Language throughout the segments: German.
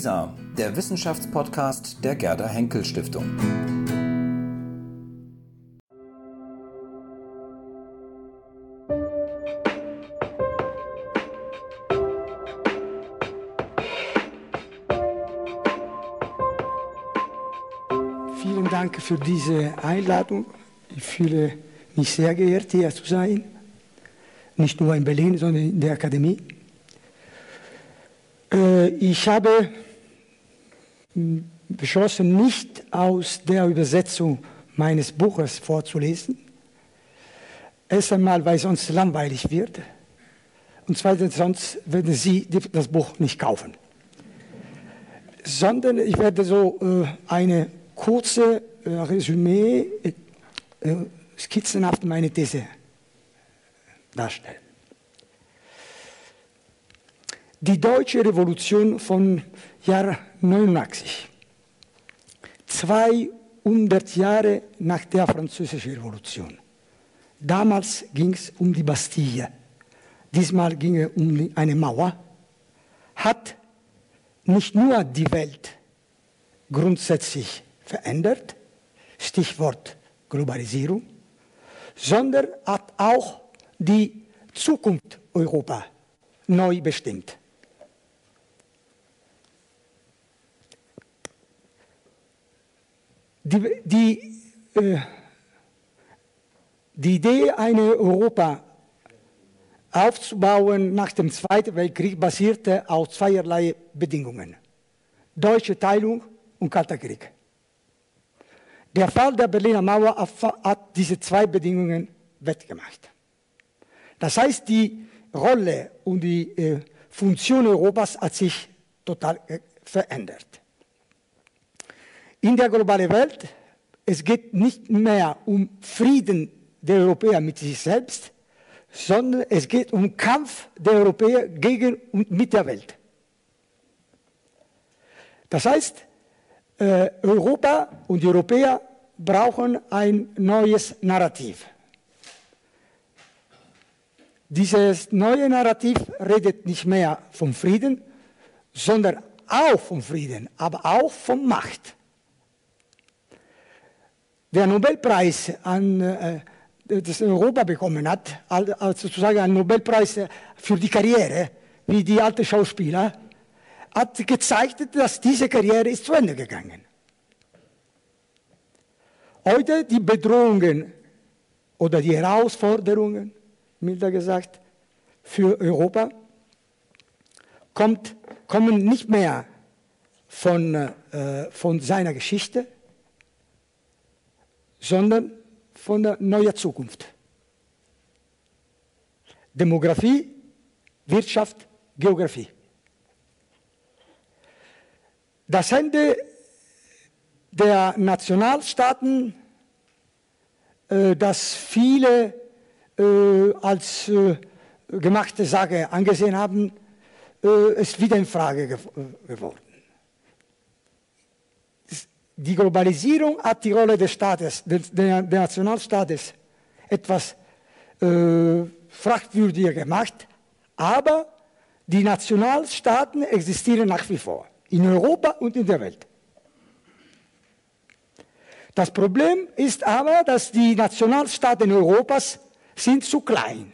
WISA, der Wissenschaftspodcast der Gerda Henkel Stiftung. Vielen Dank für diese Einladung. Ich fühle mich sehr geehrt, hier zu sein. Nicht nur in Berlin, sondern in der Akademie. Äh, ich habe beschlossen, nicht aus der Übersetzung meines Buches vorzulesen. Erst einmal, weil sonst langweilig wird. Und zweitens, sonst werden Sie das Buch nicht kaufen. Sondern ich werde so äh, eine kurze äh, Resümee, äh, skizzenhaft meine These darstellen. Die deutsche Revolution von Jahr 89, 200 Jahre nach der französischen Revolution. Damals ging es um die Bastille, diesmal ging es um eine Mauer, hat nicht nur die Welt grundsätzlich verändert, Stichwort Globalisierung, sondern hat auch die Zukunft Europa neu bestimmt. Die, die, äh, die Idee, eine Europa aufzubauen nach dem Zweiten Weltkrieg basierte auf zweierlei Bedingungen. Deutsche Teilung und Kalter Krieg. Der Fall der Berliner Mauer hat diese zwei Bedingungen wettgemacht. Das heißt, die Rolle und die äh, Funktion Europas hat sich total äh, verändert. In der globalen Welt, es geht nicht mehr um Frieden der Europäer mit sich selbst, sondern es geht um Kampf der Europäer gegen und mit der Welt. Das heißt, äh, Europa und die Europäer brauchen ein neues Narrativ. Dieses neue Narrativ redet nicht mehr vom Frieden, sondern auch vom Frieden, aber auch von Macht. Der Nobelpreis an äh, das Europa bekommen hat, also sozusagen ein Nobelpreis für die Karriere, wie die alten Schauspieler, hat gezeigt, dass diese Karriere ist zu Ende gegangen. Heute die Bedrohungen oder die Herausforderungen, milder gesagt, für Europa kommt, kommen nicht mehr von, äh, von seiner Geschichte, sondern von der neuen Zukunft. Demografie, Wirtschaft, Geografie. Das Ende der Nationalstaaten, äh, das viele äh, als äh, gemachte Sache angesehen haben, ist wieder in Frage ge geworden. Die Globalisierung hat die Rolle des Staates, des, der, Nationalstaates etwas äh, fragwürdiger gemacht, aber die Nationalstaaten existieren nach wie vor, in Europa und in der Welt. Das Problem ist aber, dass die Nationalstaaten Europas sind zu klein.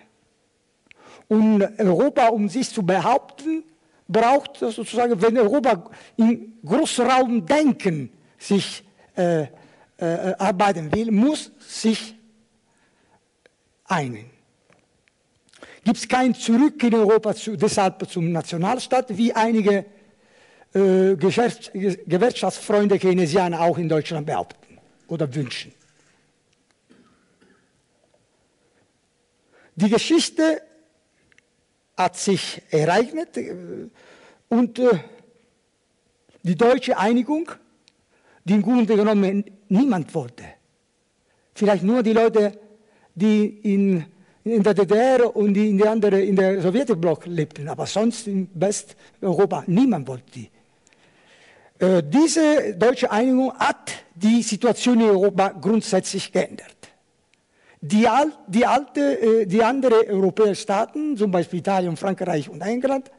Und Europa, um sich zu behaupten, braucht sozusagen, wenn Europa im Großraumdenken sich äh, äh, arbeiten will, muss sich einigen. Gibt es kein Zurück in Europa zu, deshalb zum Nationalstaat, wie einige äh, Gewerkschaftsfreunde Keynesianer auch in Deutschland behaupten oder wünschen. Die Geschichte hat sich ereignet äh, und äh, die deutsche Einigung, die im Grunde genommen niemand wollte, vielleicht nur die Leute, die in, in der DDR und die in, die andere, in der Sowjetblock lebten, aber sonst in Westeuropa niemand wollte die. Äh, diese deutsche Einigung hat die Situation in Europa grundsätzlich geändert. Die, die, alte, äh, die anderen europäischen Staaten, zum Beispiel Italien, Frankreich und England,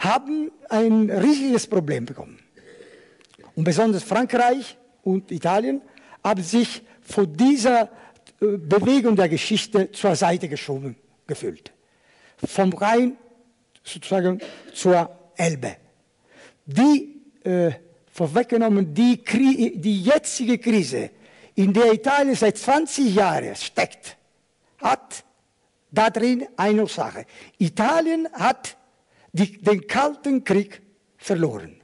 haben ein riesiges Problem bekommen. Und besonders Frankreich und Italien haben sich vor dieser äh, Bewegung der Geschichte zur Seite geschoben gefühlt. Vom Rhein sozusagen zur Elbe. Die äh, vorweggenommen, die, die jetzige Krise, in der Italien seit 20 Jahren steckt, hat darin eine Ursache. Italien hat die, den Kalten Krieg verloren.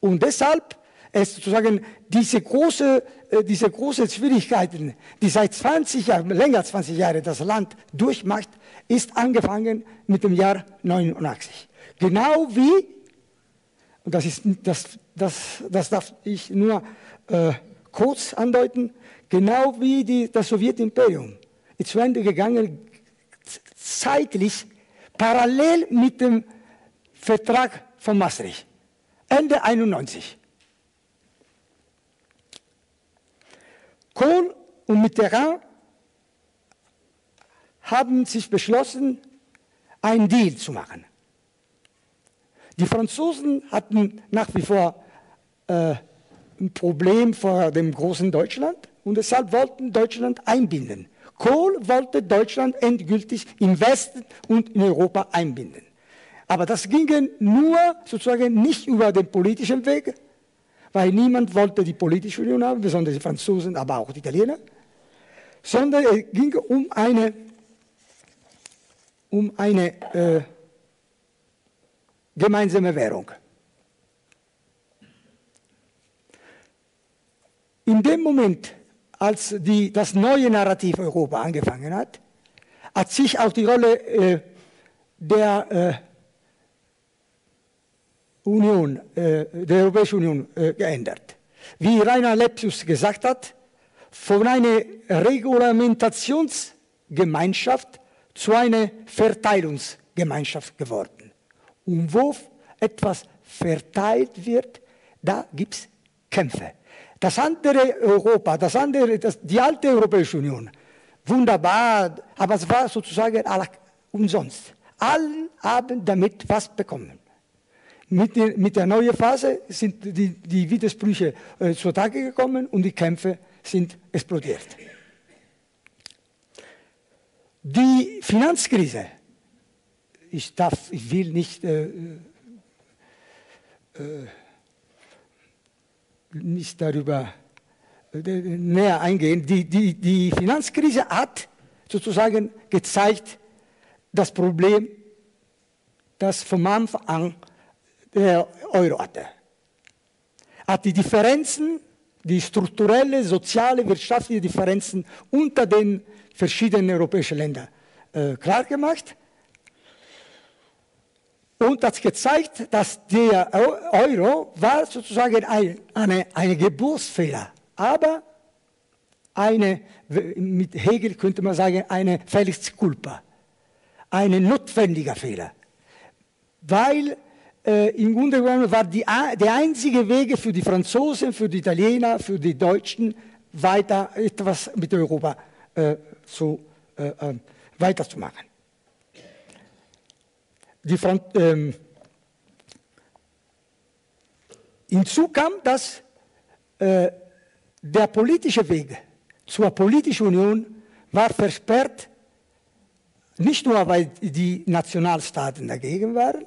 Und deshalb ist sozusagen diese große, äh, diese große Schwierigkeiten, die seit 20 Jahren, länger als 20 Jahre das Land durchmacht, ist angefangen mit dem Jahr 89. Genau wie, und das, ist, das, das, das darf ich nur äh, kurz andeuten, genau wie die, das Sowjetimperium ist zu Ende gegangen, zeitlich parallel mit dem Vertrag von Maastricht, Ende 91. Kohl und Mitterrand haben sich beschlossen, einen Deal zu machen. Die Franzosen hatten nach wie vor äh, ein Problem vor dem großen Deutschland und deshalb wollten Deutschland einbinden. Kohl wollte Deutschland endgültig im Westen und in Europa einbinden. Aber das ging nur sozusagen nicht über den politischen Weg, weil niemand wollte die politische Union haben, besonders die Franzosen, aber auch die Italiener, sondern es ging um eine, um eine äh, gemeinsame Währung. In dem Moment, als die, das neue Narrativ Europa angefangen hat, hat sich auch die Rolle äh, der äh, Union, äh, der Europäischen Union äh, geändert. Wie Rainer Lepsius gesagt hat, von einer Regulamentationsgemeinschaft zu einer Verteilungsgemeinschaft geworden. Und wo etwas verteilt wird, da gibt es Kämpfe. Das andere Europa, das andere, das, die alte Europäische Union, wunderbar, aber es war sozusagen umsonst. Alle haben damit was bekommen. Mit, der, mit der neuen Phase sind die, die Widersprüche äh, zutage gekommen und die Kämpfe sind explodiert. Die Finanzkrise, ich, darf, ich will nicht äh, äh, nicht darüber äh, näher eingehen. Die, die, die Finanzkrise hat sozusagen gezeigt, das Problem, das vom Anfang an der Euro hatte. Hat die Differenzen, die strukturelle, soziale, wirtschaftliche Differenzen unter den verschiedenen europäischen Ländern äh, klargemacht und hat gezeigt, dass der Euro war sozusagen ein, eine, eine Geburtsfehler, aber eine, mit Hegel könnte man sagen, eine Felix culpa, ein notwendiger Fehler, weil äh, im Grunde genommen war die, der einzige Weg für die Franzosen, für die Italiener, für die Deutschen, weiter etwas mit Europa äh, zu, äh, äh weiterzumachen. Ähm, hinzu kam, dass äh, der politische Weg zur politischen Union war versperrt, nicht nur weil die Nationalstaaten dagegen waren,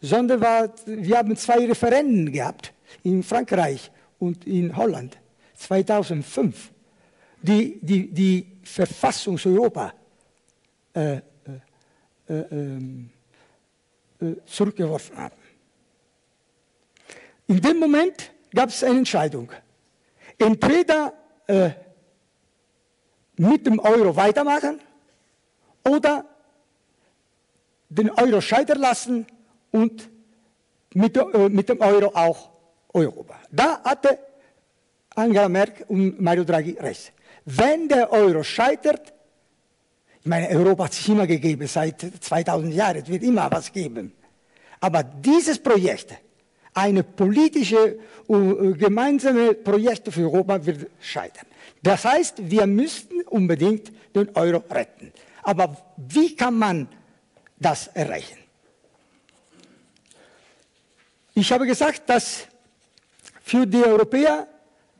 sondern war, wir haben zwei Referenden gehabt in Frankreich und in Holland 2005, die die, die Verfassung Europa äh, äh, äh, ähm, äh, zurückgeworfen haben. In dem Moment gab es eine Entscheidung. Entweder äh, mit dem Euro weitermachen oder den Euro scheitern lassen und mit, äh, mit dem Euro auch Europa. Da hatte Angela Merkel und Mario Draghi recht. Wenn der Euro scheitert, ich meine, Europa hat sich immer gegeben, seit 2000 Jahren, es wird immer was geben. Aber dieses Projekt, eine politische, uh, gemeinsame Projekt für Europa wird scheitern. Das heißt, wir müssten unbedingt den Euro retten. Aber wie kann man das erreichen? Ich habe gesagt, dass für die Europäer,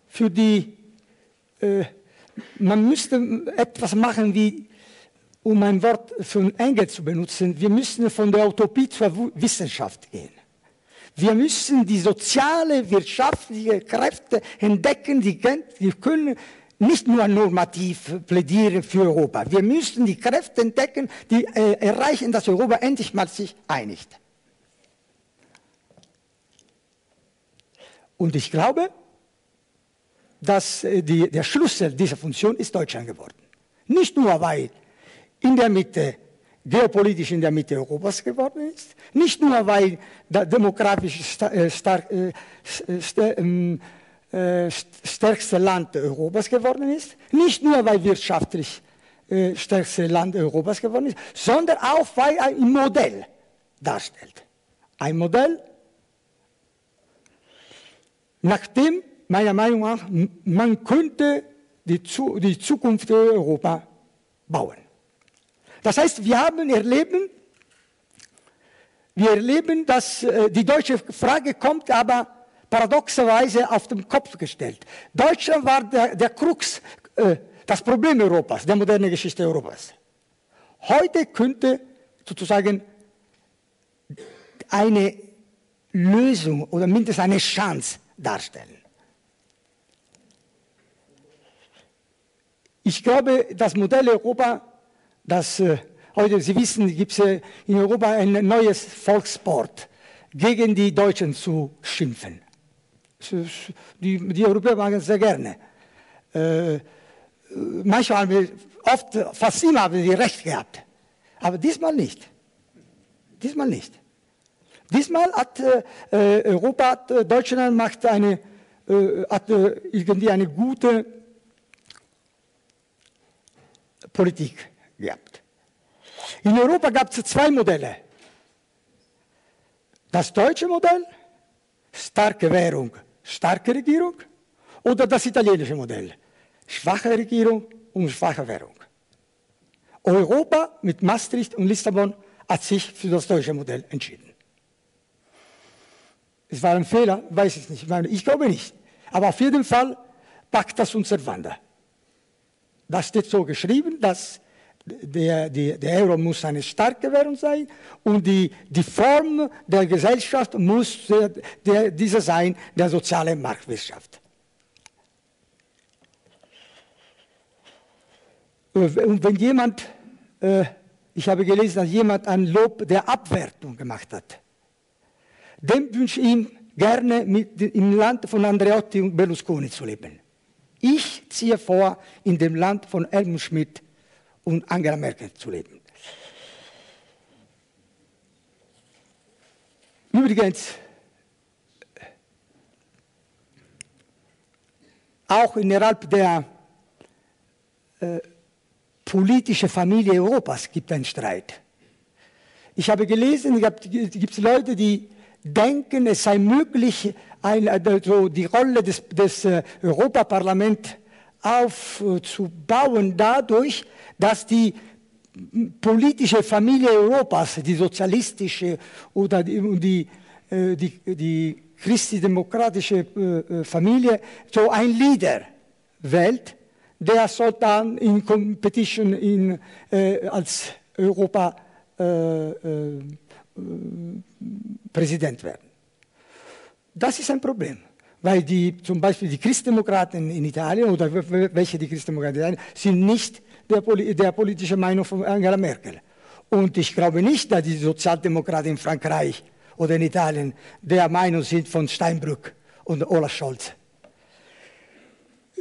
für die, äh, man müsste etwas machen wie, um ein Wort von Engels zu benutzen, wir müssen von der Utopie zur Wissenschaft gehen. Wir müssen die soziale, wirtschaftliche Kräfte entdecken, die, die können nicht nur normativ plädieren für Europa. Wir müssen die Kräfte entdecken, die äh, erreichen, dass Europa endlich mal sich einigt. Und ich glaube, dass äh, die, der Schlüssel dieser Funktion ist Deutschland geworden. Nicht nur, weil in der Mitte geopolitisch in der Mitte Europas geworden ist, nicht nur weil der demografisch äh, äh, ähm, äh, stärkste Land Europas geworden ist, nicht nur weil wirtschaftlich stärkste Land Europas geworden ist, sondern auch weil ein Modell darstellt. Ein Modell, nachdem meiner Meinung nach man könnte die, die Zukunft Europa bauen. Das heißt, wir haben erleben, wir erleben, dass äh, die deutsche Frage kommt, aber paradoxerweise auf den Kopf gestellt. Deutschland war der, der Krux, äh, das Problem Europas, der modernen Geschichte Europas. Heute könnte sozusagen eine Lösung oder mindestens eine Chance darstellen. Ich glaube, das Modell Europa dass äh, heute, Sie wissen, gibt es äh, in Europa ein neues Volkssport, gegen die Deutschen zu schimpfen. Die, die Europäer machen es sehr gerne. Äh, manchmal haben wir, oft, fast immer haben sie recht gehabt. Aber diesmal nicht. Diesmal nicht. Diesmal hat äh, Europa, hat, äh, Deutschland macht eine, äh, hat irgendwie eine gute Politik gehabt. In Europa gab es zwei Modelle. Das deutsche Modell, starke Währung, starke Regierung, oder das italienische Modell, schwache Regierung und schwache Währung. Europa mit Maastricht und Lissabon hat sich für das deutsche Modell entschieden. Es war ein Fehler, weiß ich nicht. Ich glaube nicht. Aber auf jeden Fall packt das unser Wander. Das steht so geschrieben, dass der, der, der, Euro muss eine starke Währung sein und die, die Form der Gesellschaft muss der, der, diese sein, der soziale Marktwirtschaft. Und wenn jemand, äh, ich habe gelesen, dass jemand ein Lob der Abwertung gemacht hat, dem wünsche ich ihm gerne mit, im Land von Andreotti und Berlusconi zu leben. Ich ziehe vor, in dem Land von Helmut Schmidt und Angela Merkel zu leben. Übrigens, auch innerhalb der äh, politischen Familie Europas gibt es einen Streit. Ich habe gelesen, es gibt Leute, die denken, es sei möglich, ein, also die Rolle des, des äh, Europaparlaments aufzubauen dadurch, dass die politische Familie Europas, die sozialistische oder die, die, äh, die, die christdemokratische äh, Familie, so ein Leader wählt, der soll dann in Competition in, äh, als Europa äh, äh, Präsident werden. Das ist ein Problem weil die, zum Beispiel die Christdemokraten in Italien oder welche die Christdemokraten in sind nicht der, der politische Meinung von Angela Merkel. Und ich glaube nicht, dass die Sozialdemokraten in Frankreich oder in Italien der Meinung sind von Steinbrück und Olaf Scholz.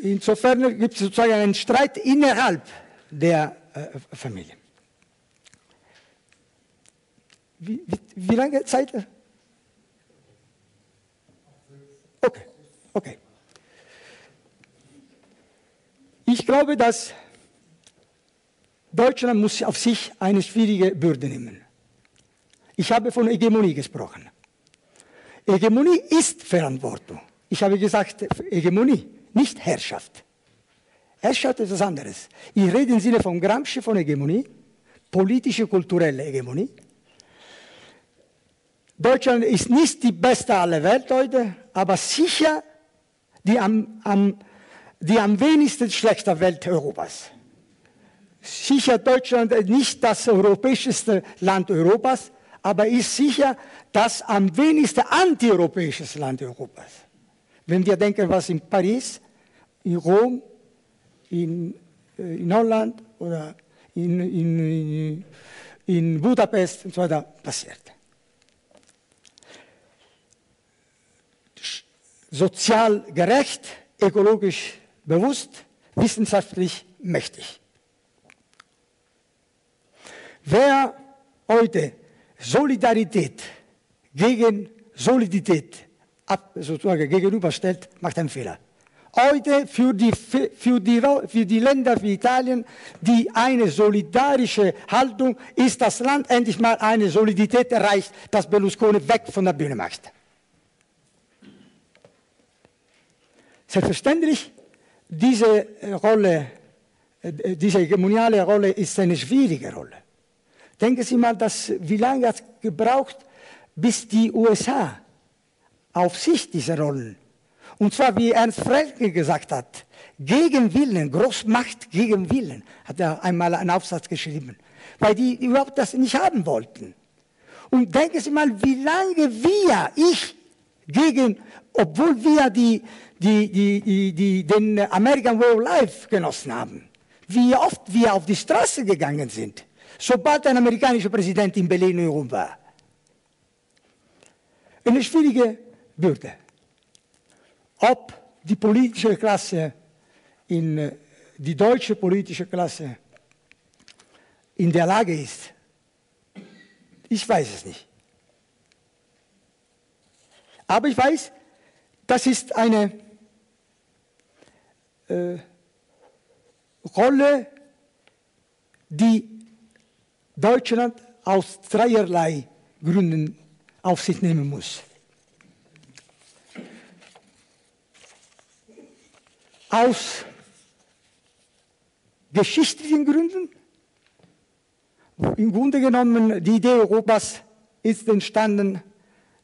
Insofern gibt es sozusagen einen Streit innerhalb der äh, Familie. Wie, wie, wie lange Zeit? Okay. Ich glaube, dass Deutschland muss auf sich eine schwierige Bürde nehmen. Ich habe von Hegemonie gesprochen. Hegemonie ist Verantwortung. Ich habe gesagt, Hegemonie, nicht Herrschaft. Herrschaft ist etwas anderes. Ich rede im Sinne von Gramsci von Hegemonie, politische, kulturelle Hegemonie. Deutschland ist nicht die beste aller Welt heute, aber sicher die am, am, die am wenigsten schlechte Welt Europas. Sicher Deutschland nicht das europäischste Land Europas, aber ist sicher das am wenigsten antieuropäisches Land Europas. Wenn wir denken, was in Paris, in Rom, in, äh, in Holland oder in, in, in Budapest und so weiter passiert. Sozial gerecht, ökologisch bewusst, wissenschaftlich mächtig. Wer heute Solidarität gegen Solidität sozusagen gegenüberstellt, macht einen Fehler. Heute für die, für, die, für die Länder wie Italien, die eine solidarische Haltung, ist das Land endlich mal eine Solidität erreicht, dass Berlusconi weg von der Bühne macht. Selbstverständlich, diese Rolle, äh, diese hegemoniale Rolle ist eine schwierige Rolle. Denken Sie mal, dass, wie lange hat es gebraucht, bis die USA auf sich diese Rollen, und zwar wie Ernst Frelke gesagt hat, gegen Willen, Großmacht gegen Willen, hat er einmal einen Aufsatz geschrieben, weil die überhaupt das nicht haben wollten. Und denken Sie mal, wie lange wir, ich, gegen, obwohl wir die, die, die, die, den American Way of Life genossen haben, wie oft wir auf die Straße gegangen sind sobald ein amerikanischer Präsident in Berlin herum war. Eine schwierige Bürde. Ob die politische Klasse, in, die deutsche politische Klasse in der Lage ist, ich weiß es nicht. Aber ich weiß, das ist eine äh, Rolle, die Deutschland aus dreierlei Gründen auf sich nehmen muss. Aus geschichtlichen Gründen, im Grunde genommen die Idee Europas ist entstanden,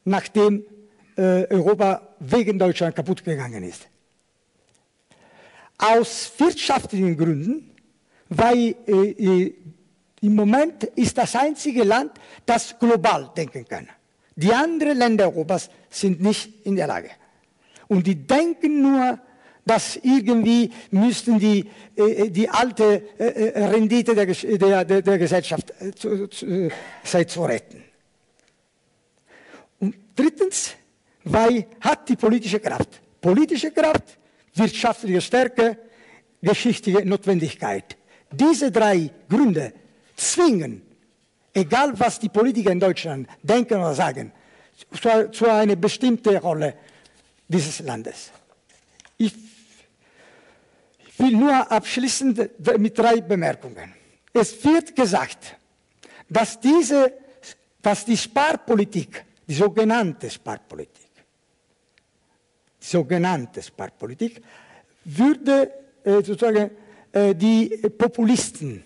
nachdem Europa wegen Deutschland kaputt gegangen ist. Aus wirtschaftlichen Gründen, weil äh, im Moment ist das einzige Land, das global denken kann. Die anderen Länder Europas sind nicht in der Lage. Und die denken nur, dass irgendwie müssten die, äh, die alte äh, Rendite der, der, der, Gesellschaft äh, zu, zu, zu retten. Und drittens, weil hat die politische Kraft. Politische Kraft, wirtschaftliche Stärke, geschichtliche Notwendigkeit. Diese drei Gründe zwingen, egal was die Politiker in Deutschland denken oder sagen, zu, zu einer bestimmten Rolle dieses Landes. Ich, will nur abschließend mit drei Bemerkungen. Es wird gesagt, dass, diese, dass die Sparpolitik, die sogenannte Sparpolitik, sogenannte Sparpolitik, würde äh, sozusagen äh, die Populisten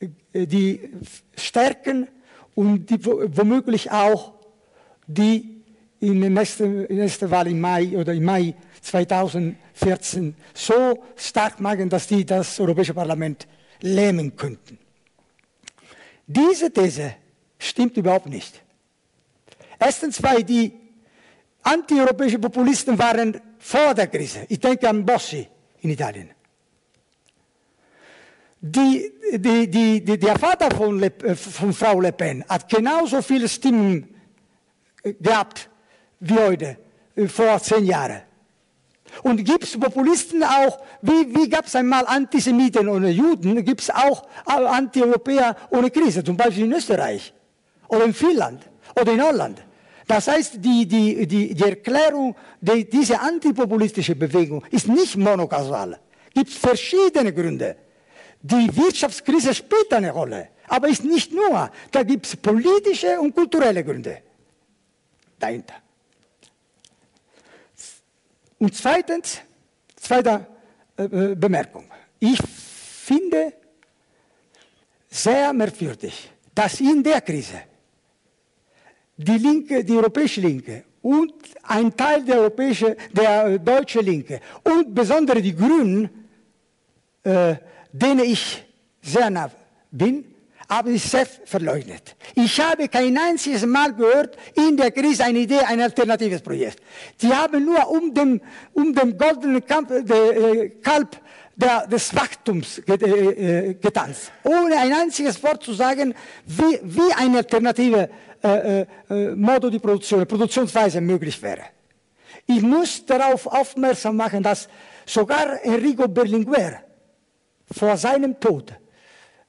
äh, die stärken und die womöglich auch die in der nächsten, nächsten Wahl im Mai oder im Mai 2014 so stark machen, dass die das Europäische Parlament lähmen könnten. Diese These stimmt überhaupt nicht. Erstens, weil die antieuropäischen Populisten waren vor der Krise. Ich denke an Bossi in Italien. Die, die, die, der Vater von, Le, äh, von, Frau Le Pen hat genauso viele Stimmen äh, gehabt wie heute, äh, vor zehn Jahren. Und gibt es Populisten auch, wie, wie gab es einmal Antisemiten ohne Juden, gibt es auch Anti-Europäer ohne Krise, zum Beispiel in Österreich oder in Finnland oder in Holland. Das heißt, die, die, die, die Erklärung die, dieser antipopulistische Bewegung ist nicht monokausal. Es gibt verschiedene Gründe. Die Wirtschaftskrise spielt eine Rolle, aber ist nicht nur. Da gibt es politische und kulturelle Gründe dahinter. Und zweitens, zweite äh, äh, Bemerkung. Ich finde sehr merkwürdig, dass in der Krise die Linke, die europäische Linke und ein Teil der europäische, der äh, deutsche Linke und besonders die Grünen, äh, denen ich sehr nah bin, haben sich selbst verleugnet. Ich habe kein einziges Mal gehört, in der Krise eine Idee, ein alternatives Projekt. Die haben nur um den, um den goldenen Kampf, der, äh, Kalb der, des Wachstums äh, äh, getanzt, ohne ein einziges Wort zu sagen, wie, wie eine alternative äh, äh, Modo di Produktion, Produktionsweise möglich wäre. Ich muss darauf aufmerksam machen, dass sogar Enrico Berlinguer vor seinem Tod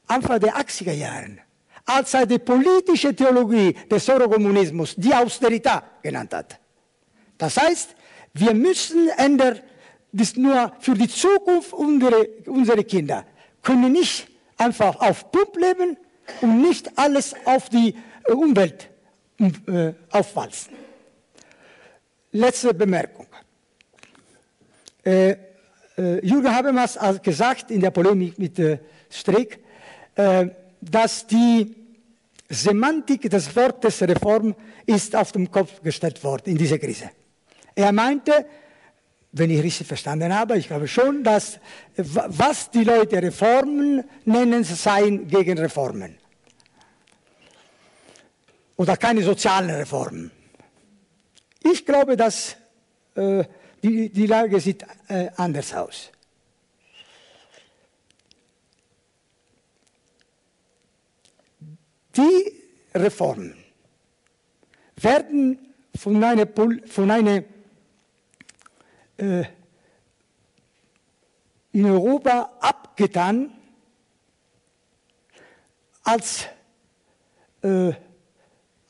Anfang der 80er Jahren, als er die politische Theologie des Eurokommunismus die Austerität genannt hat. Das heißt, wir müssen ändern, das nur für die Zukunft unserer unsere Kinder, können nicht einfach auf Pump leben und nicht alles auf die äh, Umwelt äh, aufwalzen. Letzte Bemerkung. Äh, äh, Jürgen Habermas hat gesagt in der Polemik mit Streeck, dass die Semantik des Wortes Reform ist auf den Kopf gestellt worden in dieser Krise. Er meinte, wenn ich richtig verstanden habe, ich glaube schon, dass was die Leute Reformen nennen, seien gegen Reformen. Oder keine sozialen Reformen. Ich glaube, dass äh, die, die Lage sieht äh, anders aus. Die Reformen werden von einer, von einer äh, in Europa abgetan als äh,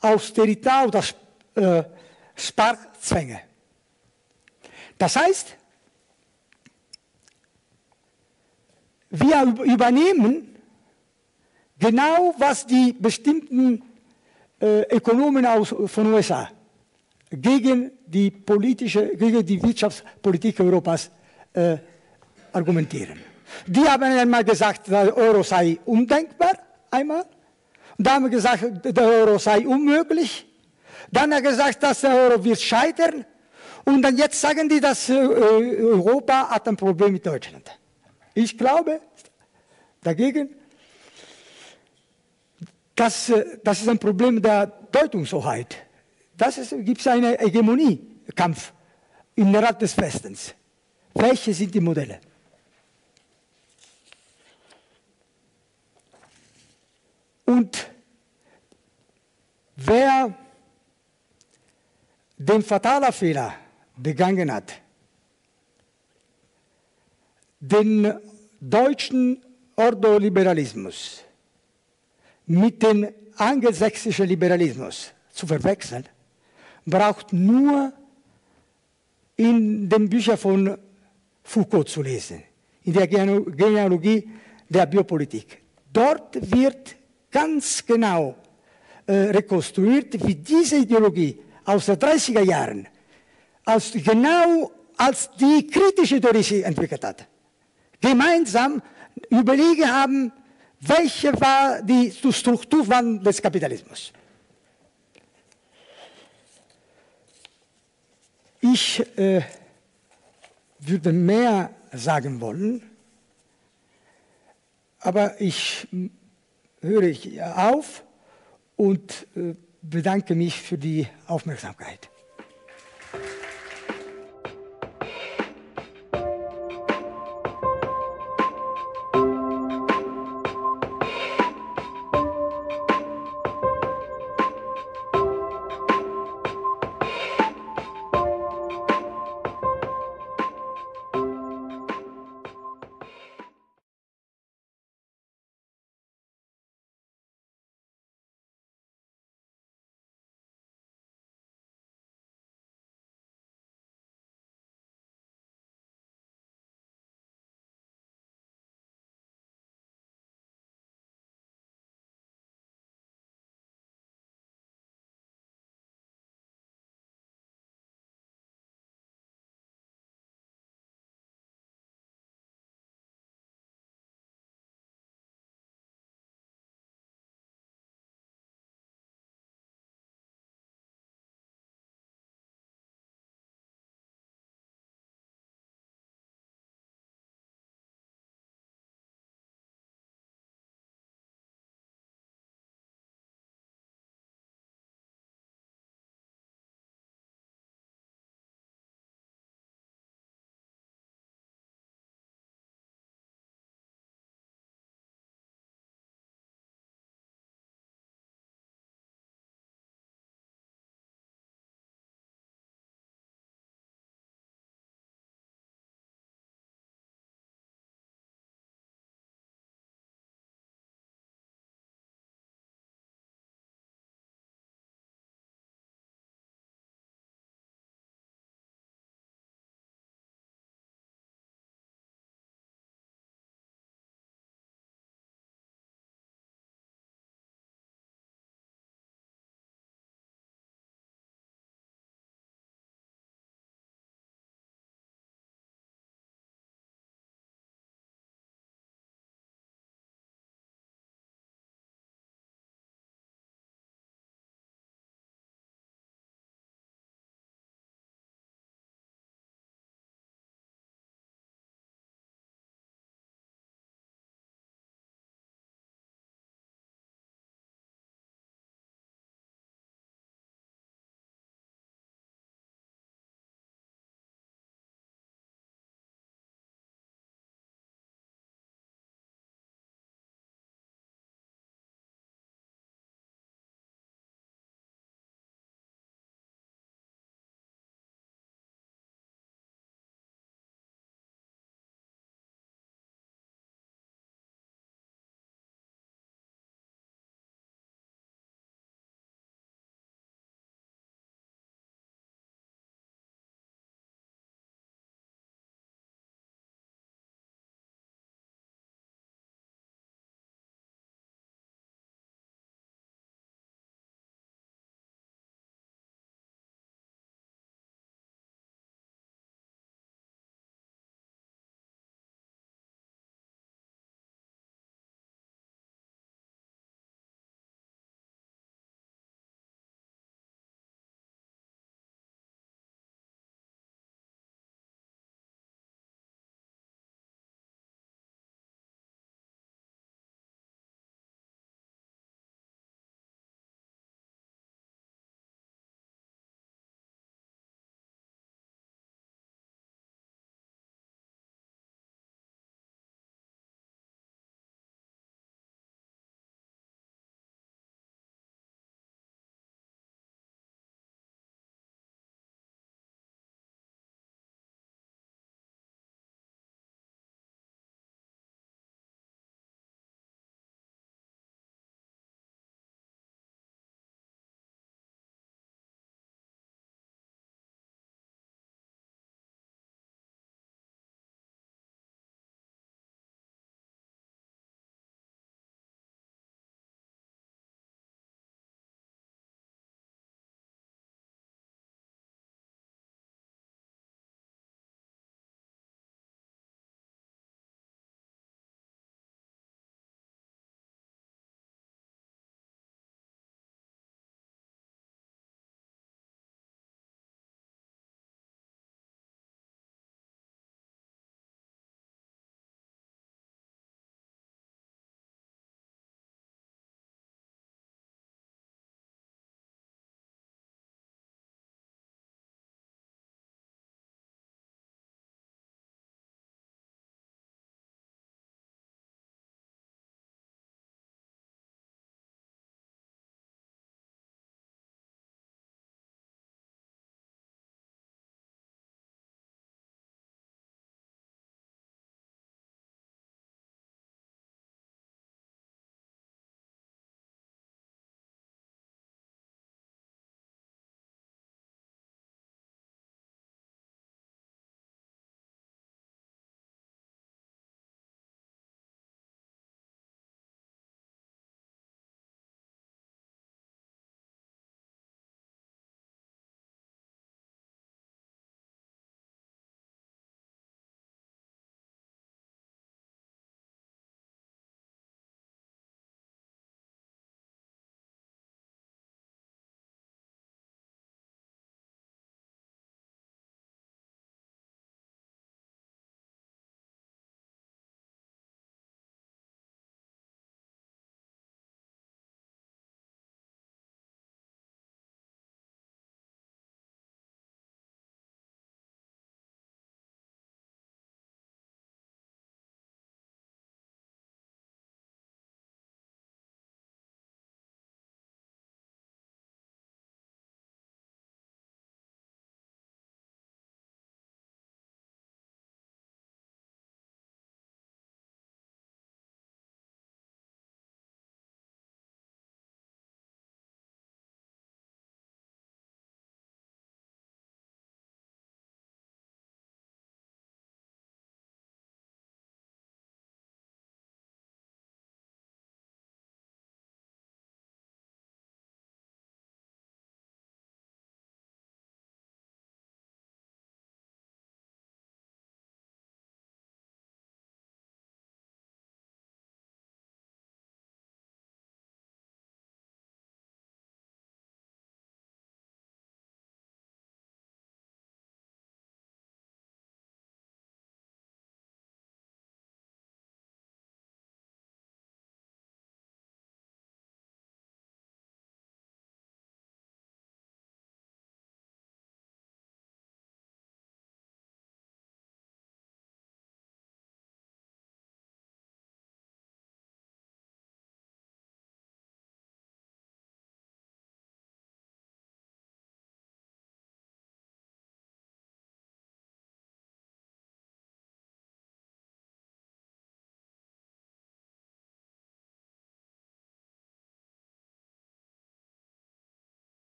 Austerität oder äh, Sparzwänge. Das heißt, wir übernehmen genau, was die bestimmten äh, Ökonomen aus, von USA gegen die politische, gegen die Wirtschaftspolitik Europas äh, argumentieren. Die haben einmal gesagt, der Euro sei undenkbar, einmal. Dann haben gesagt, der Euro sei unmöglich. Dann hat er gesagt, dass der Euro wird scheitern. Und dann jetzt sagen die, dass äh, Europa hat ein Problem mit Deutschland. Ich glaube dagegen, dass äh, das ist ein Problem der Deutungshoheit. Das gibt es einen Hegemoniekampf innerhalb des Westens. Welche sind die Modelle? Und wer den fatalen Fehler begangen hat, den deutschen Ordoliberalismus mit dem angelsächsischen Liberalismus zu verwechseln, braucht nur in den Büchern von Foucault zu lesen, in der Genealogie der Biopolitik. Dort wird ganz genau äh, rekonstruiert, wie diese Ideologie aus den 30er Jahren, als, genau als die kritische Theorie sich entwickelt hat, gemeinsam überlegen haben, welche war die Strukturwandel des Kapitalismus. Ich äh, würde mehr sagen wollen, aber ich höre ich auf und äh, bedanke mich für die Aufmerksamkeit.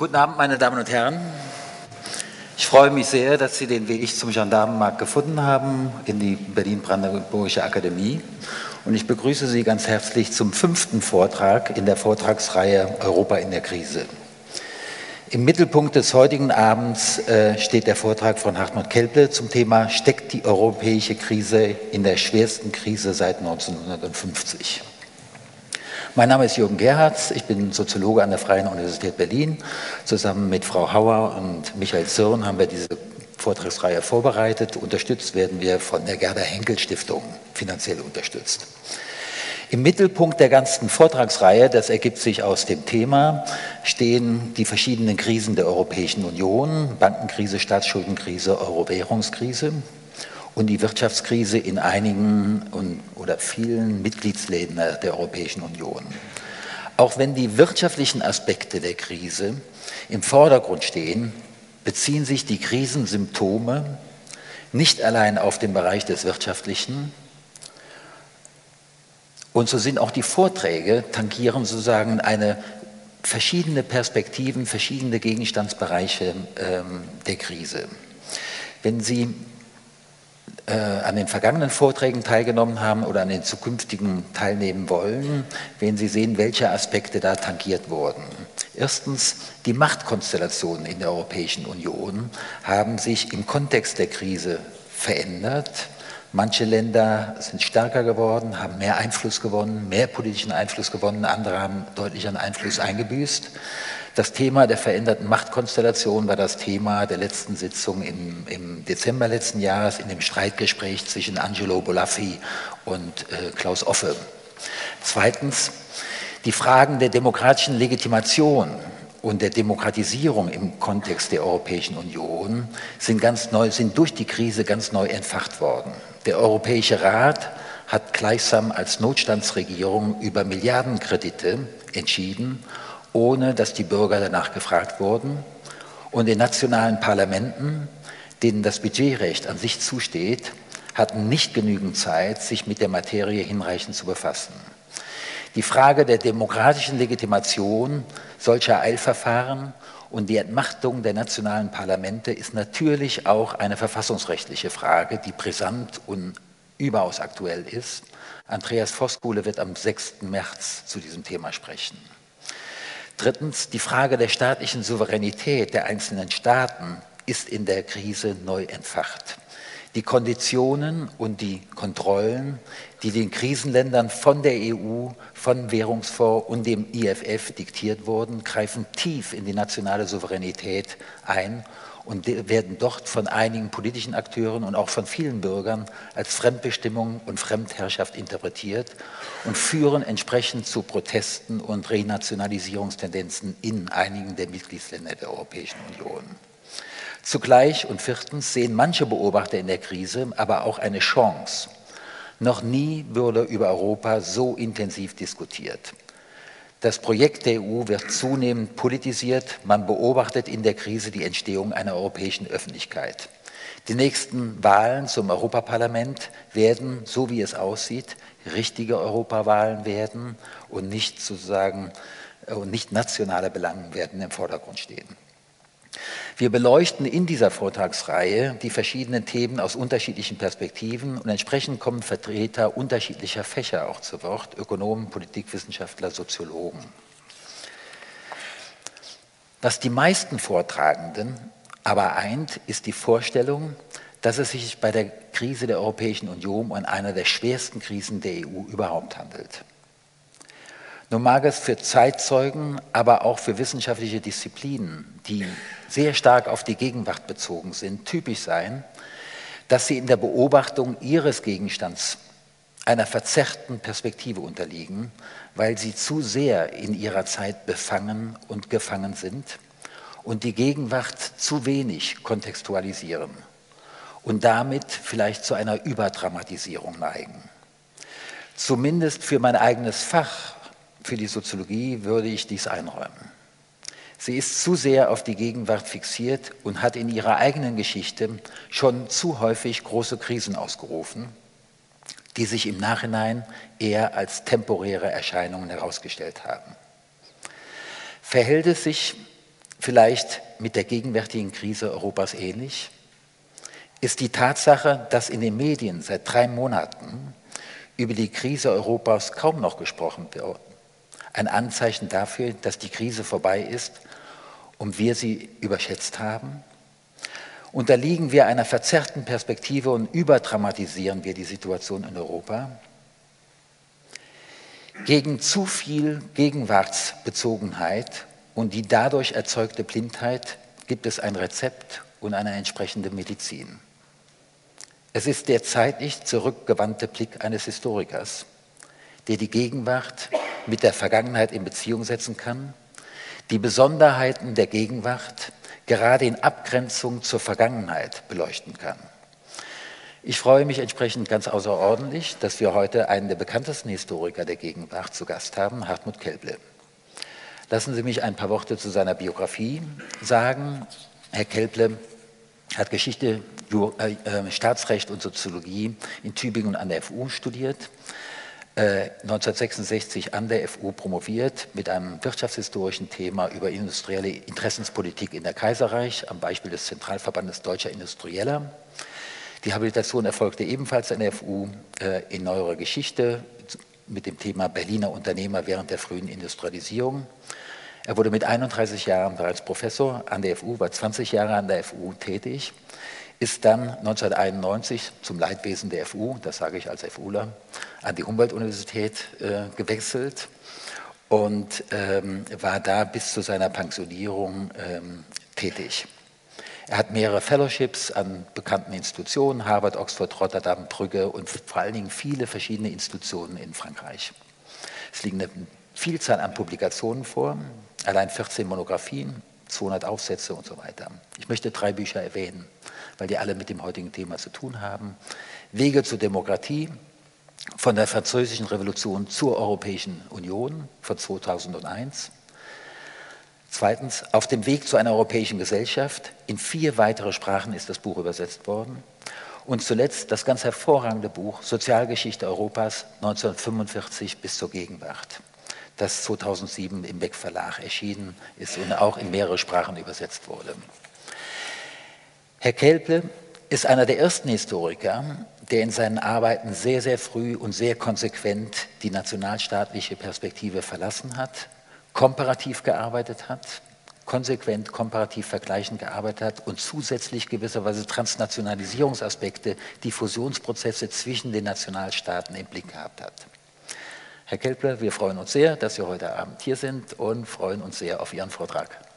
Guten Abend, meine Damen und Herren. Ich freue mich sehr, dass Sie den Weg zum Gendarmenmarkt gefunden haben in die Berlin-Brandenburgische Akademie. Und ich begrüße Sie ganz herzlich zum fünften Vortrag in der Vortragsreihe Europa in der Krise. Im Mittelpunkt des heutigen Abends äh, steht der Vortrag von Hartmut Kelple zum Thema Steckt die europäische Krise in der schwersten Krise seit 1950? Mein Name ist Jürgen Gerhards, ich bin Soziologe an der Freien Universität Berlin. Zusammen mit Frau Hauer und Michael Zirn haben wir diese Vortragsreihe vorbereitet. Unterstützt werden wir von der Gerda Henkel Stiftung, finanziell unterstützt. Im Mittelpunkt der ganzen Vortragsreihe, das ergibt sich aus dem Thema, stehen die verschiedenen Krisen der Europäischen Union, Bankenkrise, Staatsschuldenkrise, Euro-Währungskrise und die Wirtschaftskrise in einigen und, oder vielen Mitgliedsländern der Europäischen Union. Auch wenn die wirtschaftlichen Aspekte der Krise im Vordergrund stehen, beziehen sich die Krisensymptome nicht allein auf den Bereich des Wirtschaftlichen, und so sind auch die Vorträge, tangieren sozusagen eine verschiedene Perspektiven, verschiedene Gegenstandsbereiche ähm, der Krise. Wenn Sie äh, an den vergangenen Vorträgen teilgenommen haben oder an den zukünftigen teilnehmen wollen, werden Sie sehen, welche Aspekte da tangiert wurden. Erstens, die Machtkonstellationen in der Europäischen Union haben sich im Kontext der Krise verändert. Manche Länder sind stärker geworden, haben mehr Einfluss gewonnen, mehr politischen Einfluss gewonnen, andere haben deutlich an Einfluss eingebüßt. Das Thema der veränderten Machtkonstellation war das Thema der letzten Sitzung im, im Dezember letzten Jahres in dem Streitgespräch zwischen Angelo Bolaffi und äh, Klaus Offe. Zweitens, die Fragen der demokratischen Legitimation und der Demokratisierung im Kontext der Europäischen Union sind, ganz neu, sind durch die Krise ganz neu entfacht worden. Der Europäische Rat hat gleichsam als Notstandsregierung über Milliardenkredite entschieden ohne dass die Bürger danach gefragt wurden. Und in nationalen Parlamenten, denen das Budgetrecht an sich zusteht, hatten nicht genügend Zeit, sich mit der Materie hinreichend zu befassen. Die Frage der demokratischen Legitimation solcher Eilverfahren und die Entmachtung der nationalen Parlamente ist natürlich auch eine verfassungsrechtliche Frage, die brisant und überaus aktuell ist. Andreas Voskuhle wird am 6. März zu diesem Thema sprechen. Drittens, die Frage der staatlichen Souveränität der einzelnen Staaten ist in der Krise neu entfacht. Die Konditionen und die Kontrollen, die den Krisenländern von der EU, von Währungsfonds und dem IFF diktiert wurden, greifen tief in die nationale Souveränität ein und werden dort von einigen politischen Akteuren und auch von vielen Bürgern als Fremdbestimmung und Fremdherrschaft interpretiert und führen entsprechend zu Protesten und Renationalisierungstendenzen in einigen der Mitgliedsländer der Europäischen Union. Zugleich und viertens sehen manche Beobachter in der Krise aber auch eine Chance. Noch nie wurde über Europa so intensiv diskutiert. Das Projekt der EU wird zunehmend politisiert. Man beobachtet in der Krise die Entstehung einer europäischen Öffentlichkeit. Die nächsten Wahlen zum Europaparlament werden, so wie es aussieht, richtige Europawahlen werden und nicht sozusagen und nicht nationale Belange werden im Vordergrund stehen. Wir beleuchten in dieser Vortragsreihe die verschiedenen Themen aus unterschiedlichen Perspektiven und entsprechend kommen Vertreter unterschiedlicher Fächer auch zu Wort, Ökonomen, Politikwissenschaftler, Soziologen. Was die meisten Vortragenden aber eint, ist die Vorstellung, dass es sich bei der Krise der Europäischen Union um eine der schwersten Krisen der EU überhaupt handelt. Nun mag es für Zeitzeugen, aber auch für wissenschaftliche Disziplinen, die sehr stark auf die Gegenwart bezogen sind, typisch sein, dass sie in der Beobachtung ihres Gegenstands einer verzerrten Perspektive unterliegen, weil sie zu sehr in ihrer Zeit befangen und gefangen sind und die Gegenwart zu wenig kontextualisieren und damit vielleicht zu einer Überdramatisierung neigen. Zumindest für mein eigenes Fach für die Soziologie würde ich dies einräumen. Sie ist zu sehr auf die Gegenwart fixiert und hat in ihrer eigenen Geschichte schon zu häufig große Krisen ausgerufen, die sich im Nachhinein eher als temporäre Erscheinungen herausgestellt haben. Verhält es sich vielleicht mit der gegenwärtigen Krise Europas ähnlich? Ist die Tatsache, dass in den Medien seit drei Monaten über die Krise Europas kaum noch gesprochen wird, ein Anzeichen dafür, dass die Krise vorbei ist und wir sie überschätzt haben? Unterliegen wir einer verzerrten Perspektive und überdramatisieren wir die Situation in Europa? Gegen zu viel Gegenwartsbezogenheit und die dadurch erzeugte Blindheit gibt es ein Rezept und eine entsprechende Medizin. Es ist der zeitlich zurückgewandte Blick eines Historikers, der die Gegenwart mit der Vergangenheit in Beziehung setzen kann, die Besonderheiten der Gegenwart gerade in Abgrenzung zur Vergangenheit beleuchten kann. Ich freue mich entsprechend ganz außerordentlich, dass wir heute einen der bekanntesten Historiker der Gegenwart zu Gast haben, Hartmut Kelble. Lassen Sie mich ein paar Worte zu seiner Biografie sagen. Herr Kelble hat Geschichte, äh, äh, Staatsrecht und Soziologie in Tübingen an der FU studiert 1966 äh, an der FU promoviert mit einem wirtschaftshistorischen Thema über industrielle Interessenspolitik in der Kaiserreich am Beispiel des Zentralverbandes Deutscher Industrieller. Die Habilitation erfolgte ebenfalls an der FU äh, in neuerer Geschichte mit dem Thema Berliner Unternehmer während der frühen Industrialisierung. Er wurde mit 31 Jahren bereits Professor an der FU, war 20 Jahre an der FU tätig ist dann 1991 zum Leidwesen der FU, das sage ich als FUler, an die Humboldt-Universität äh, gewechselt und ähm, war da bis zu seiner Pensionierung ähm, tätig. Er hat mehrere Fellowships an bekannten Institutionen, Harvard, Oxford, Rotterdam, Brügge und vor allen Dingen viele verschiedene Institutionen in Frankreich. Es liegen eine Vielzahl an Publikationen vor, allein 14 Monographien, 200 Aufsätze und so weiter. Ich möchte drei Bücher erwähnen weil die alle mit dem heutigen Thema zu tun haben. Wege zur Demokratie von der Französischen Revolution zur Europäischen Union von 2001. Zweitens, auf dem Weg zu einer europäischen Gesellschaft. In vier weitere Sprachen ist das Buch übersetzt worden. Und zuletzt das ganz hervorragende Buch Sozialgeschichte Europas 1945 bis zur Gegenwart, das 2007 im Beck Verlag erschienen ist und auch in mehrere Sprachen übersetzt wurde. Herr Kelple ist einer der ersten Historiker, der in seinen Arbeiten sehr, sehr früh und sehr konsequent die nationalstaatliche Perspektive verlassen hat, komparativ gearbeitet hat, konsequent komparativ vergleichend gearbeitet hat und zusätzlich gewisserweise Transnationalisierungsaspekte, die Fusionsprozesse zwischen den Nationalstaaten im Blick gehabt hat. Herr Kelple, wir freuen uns sehr, dass Sie heute Abend hier sind und freuen uns sehr auf Ihren Vortrag.